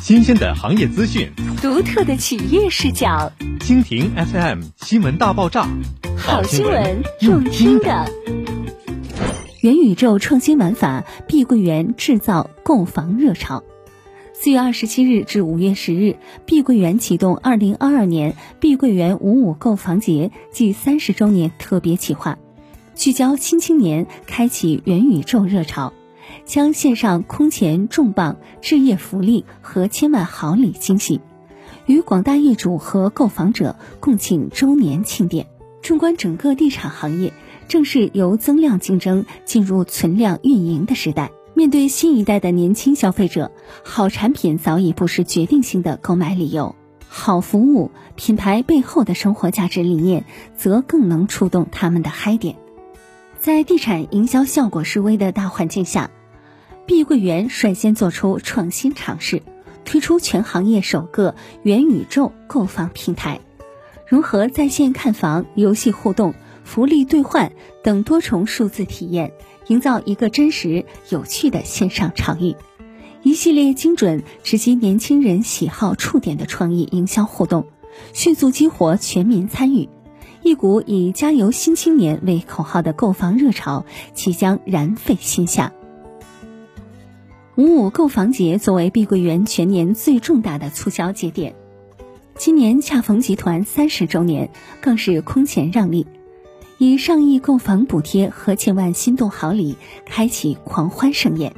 新鲜的行业资讯，独特的企业视角。蜻蜓 FM 新闻大爆炸，好新闻用听的。元宇宙创新玩法，碧桂园制造购房热潮。四月二十七日至五月十日，碧桂园启动二零二二年碧桂园五五购房节暨三十周年特别企划，聚焦新青年，开启元宇宙热潮。将线上空前重磅置业福利和千万好礼惊喜，与广大业主和购房者共庆周年庆典。纵观整个地产行业，正是由增量竞争进入存量运营的时代。面对新一代的年轻消费者，好产品早已不是决定性的购买理由，好服务、品牌背后的生活价值理念，则更能触动他们的嗨点。在地产营销效果示威的大环境下。碧桂园率先做出创新尝试，推出全行业首个元宇宙购房平台，融合在线看房、游戏互动、福利兑换等多重数字体验，营造一个真实有趣的线上场域。一系列精准直击年轻人喜好触点的创意营销互动，迅速激活全民参与，一股以“加油新青年”为口号的购房热潮即将燃沸心下。五五购房节作为碧桂园全年最重大的促销节点，今年恰逢集团三十周年，更是空前让利，以上亿购房补贴和千万心动好礼，开启狂欢盛宴。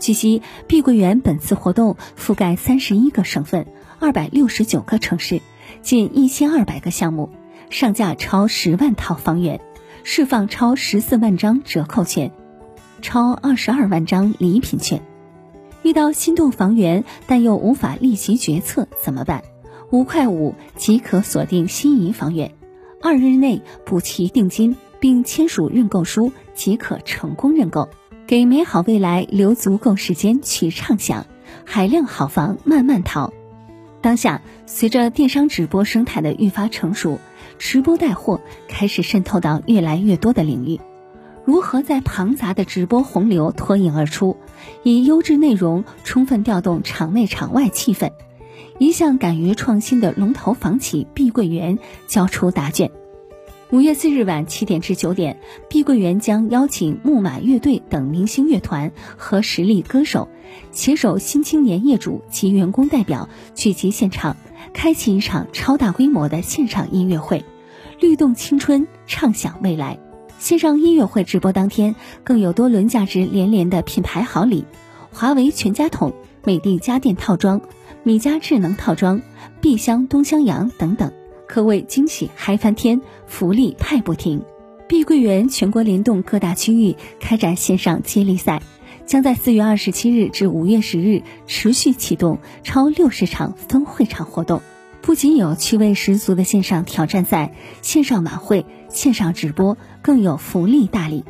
据悉，碧桂园本次活动覆盖三十一个省份、二百六十九个城市，近一千二百个项目，上架超十万套房源，释放超十四万张折扣券，超二十二万张礼品券。遇到心动房源但又无法立即决策怎么办？五块五即可锁定心仪房源，二日内补齐定金并签署认购书即可成功认购，给美好未来留足够时间去畅想，海量好房慢慢淘。当下，随着电商直播生态的愈发成熟，直播带货开始渗透到越来越多的领域。如何在庞杂的直播洪流脱颖而出，以优质内容充分调动场内场外气氛？一向敢于创新的龙头房企碧桂园交出答卷。五月四日晚七点至九点，碧桂园将邀请木马乐队等明星乐团和实力歌手，携手新青年业主及员工代表聚集现场，开启一场超大规模的现场音乐会，律动青春，畅想未来。线上音乐会直播当天，更有多轮价值连连的品牌好礼：华为全家桶、美的家电套装、米家智能套装、碧香东香洋等等，可谓惊喜嗨翻天，福利派不停。碧桂园全国联动各大区域开展线上接力赛，将在四月二十七日至五月十日持续启动超六十场分会场活动。不仅有趣味十足的线上挑战赛、线上晚会。线上直播更有福利大礼、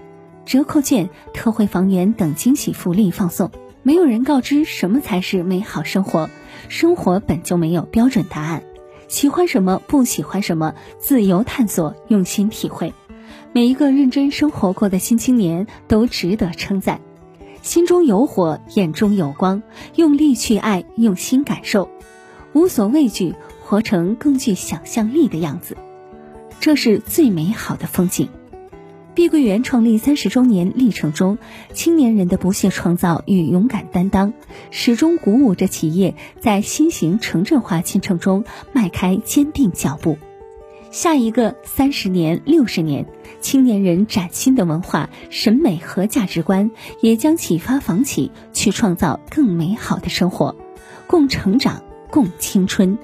折扣券、特惠房源等惊喜福利放送。没有人告知什么才是美好生活，生活本就没有标准答案。喜欢什么，不喜欢什么，自由探索，用心体会。每一个认真生活过的新青年都值得称赞。心中有火，眼中有光，用力去爱，用心感受，无所畏惧，活成更具想象力的样子。这是最美好的风景。碧桂园创立三十周年历程中，青年人的不懈创造与勇敢担当，始终鼓舞着企业在新型城镇化进程中迈开坚定脚步。下一个三十年、六十年，青年人崭新的文化审美和价值观，也将启发房企去创造更美好的生活，共成长，共青春。